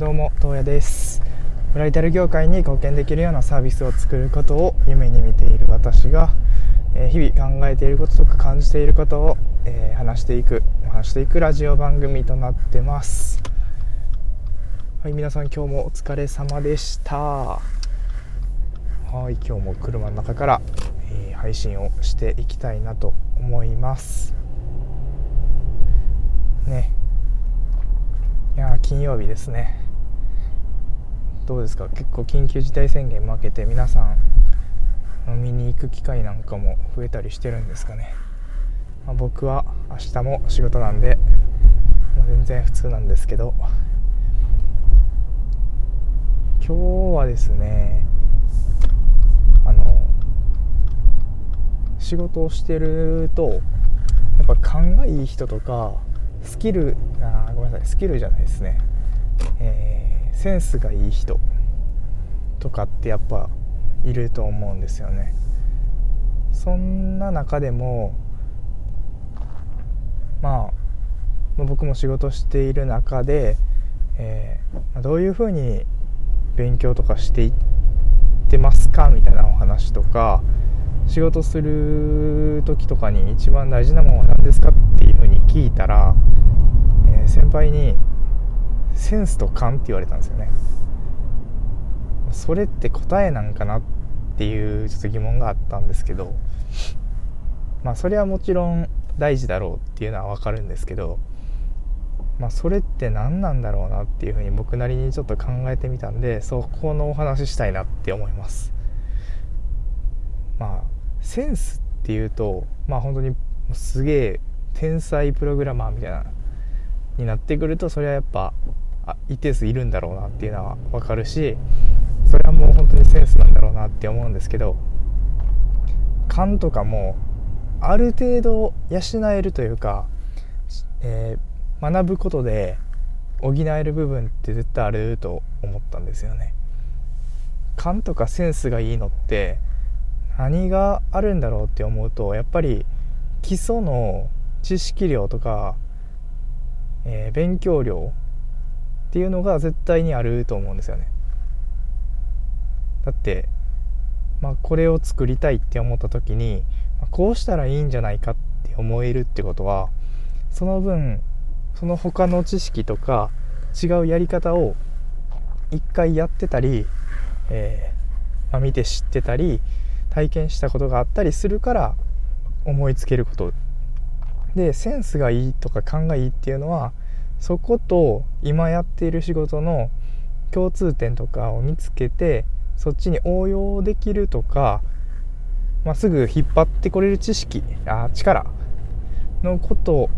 どうも東野です。ブライダル業界に貢献できるようなサービスを作ることを夢に見ている私が、え日々考えていることとか感じていることを、え話していく話していくラジオ番組となってます。はい皆さん今日もお疲れ様でした。はい今日も車の中から、え配信をしていきたいなと思います。ね。いや金曜日ですね。どうですか？結構緊急事態宣言負けて皆さん飲みに行く機会なんかも増えたりしてるんですかね、まあ僕は明日も仕事なんで、まあ全然普通なんですけど。今日はですねあの仕事をしてるとやっぱ勘がいい人とかスキルあごめんなさいスキルじゃないですね、えーセンスがいい人とかってやっぱいると思うんですよね。そんな中でもまあ僕も仕事している中で、えーどういうふうに勉強とかしていってますかみたいなお話とか仕事する時とかに一番大事なものは何ですかっていうふうに聞いたら、えー先輩に「センスと勘」って言われたんですよね。それって答えなんかなっていうちょっと疑問があったんですけどまあそれはもちろん大事だろうっていうのは分かるんですけどまあそれって何なんだろうなっていうふうに僕なりにちょっと考えてみたんでそこのお話ししたいなって思います。まあセンスっていうとまあ本当にすげえ天才プログラマーみたいなになってくるとそれはやっぱ一定数いるんだろうなっていうのは分かるしそれはもう本当にセンスなんだろうなって思うんですけど勘とかもある程度養えるというか、えー学ぶことで補える部分って絶対あると思ったんですよね。勘とかセンスがいいのって何があるんだろうって思うとやっぱり基礎の知識量とか、えー勉強量っていうのが絶対にあると思うんですよね。だって、まあ、これを作りたいって思った時に、まあこうしたらいいんじゃないかって思えるってことはその分その他の知識とか違うやり方を一回やってたり、えーまあ見て知ってたり体験したことがあったりするから思いつけること。でセンスがいいとか勘がいいっていうのはそこと今やっている仕事の共通点とかを見つけてそっちに応用できるとか、まあ、すぐ引っ張ってこれる知識あ力のこと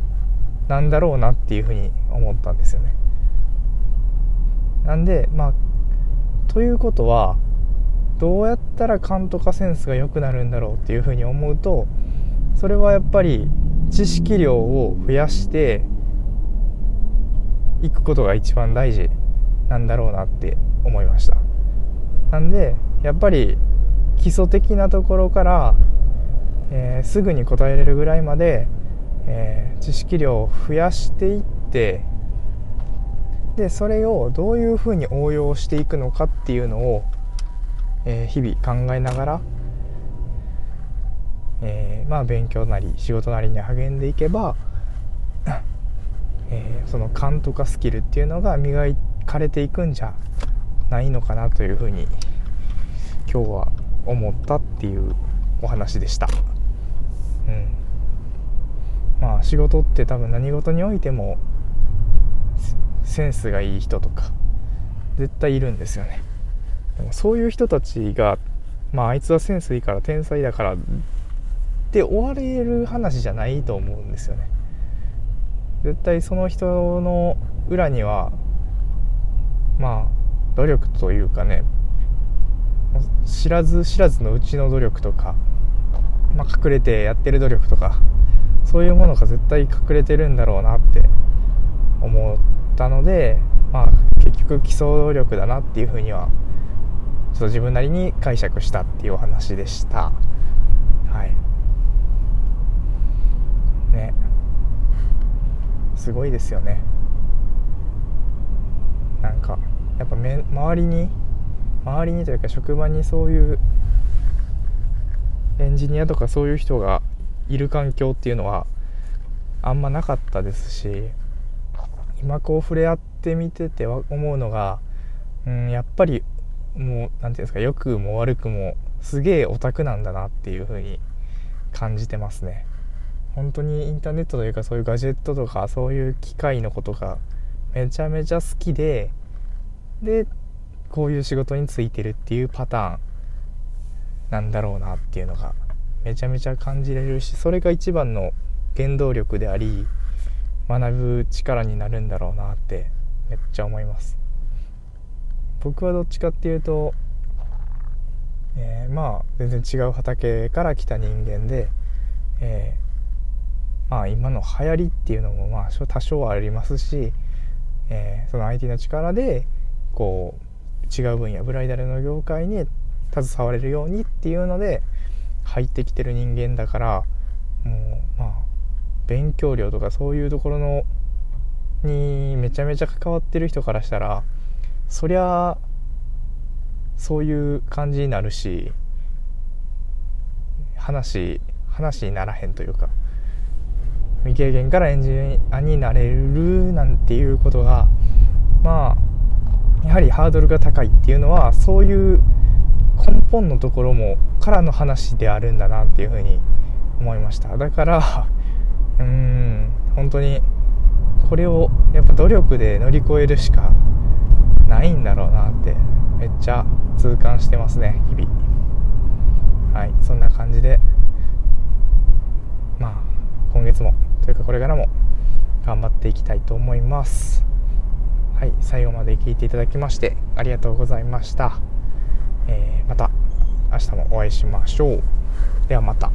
なんだろうなっていうふうに思ったんですよね。なんでまあということはどうやったら勘とかセンスが良くなるんだろうっていうふうに思うとそれはやっぱり知識量を増やしていくことが一番大事なんだろうなって思いました。なんでやっぱり基礎的なところから、えーすぐに答えれるぐらいまで、えー知識量を増やしていってでそれをどういうふうに応用していくのかっていうのを、えー日々考えながら、えーまあ勉強なり仕事なりに励んでいけば、えーその勘とかスキルっていうのが磨かれていくんじゃないのかなというふうに今日は思ったっていうお話でした。うん。まあ仕事って多分何事においてもセンスがいい人とか絶対いるんですよね。でもそういう人たちがまああいつはセンスいいから天才だからって終われる話じゃないと思うんですよね。絶対その人の裏にはまあ努力というかね知らず知らずのうちの努力とか、まあ、隠れてやってる努力とかそういうものが絶対隠れてるんだろうなって思ったので、まあ、結局基礎努力だなっていうふうにはちょっと自分なりに解釈したっていうお話でした。はいねすごいですよね。なんかやっぱ周りに周りにというか職場にそういうエンジニアとかそういう人がいる環境っていうのはあんまなかったですし今こう触れ合ってみてて思うのが、うん、やっぱりもう何て言うんですか良くも悪くもすげえオタクなんだなっていう風に感じてますね。本当にインターネットというかそういうガジェットとかそういう機械のことがめちゃめちゃ好きででこういう仕事についてるっていうパターンなんだろうなっていうのがめちゃめちゃ感じれるしそれが一番の原動力であり学ぶ力になるんだろうなってめっちゃ思います。僕はどっちかっていうと、えー、まあ全然違う畑から来た人間で、えー、まあ今の流行りっていうのもまあ多少はありますし、えー、その IT の力でこう違う分野ブライダルの業界に携われるようにっていうので入ってきてる人間だからもうまあ勉強量とかそういうところのにめちゃめちゃ関わってる人からしたらそりゃそういう感じになるし話話にならへんというか。未経験からエンジニアになれるなんていうことがまあやはりハードルが高いっていうのはそういう根本のところもからの話であるんだなっていうふうに思いました。だからうん本当にこれをやっぱ努力で乗り越えるしかないんだろうなってめっちゃ痛感してますね日々。はいそんな感じでまあ今月もというかこれからも頑張っていきたいと思います。はい最後まで聞いていただきましてありがとうございました、えー、また明日もお会いしましょう。ではまた。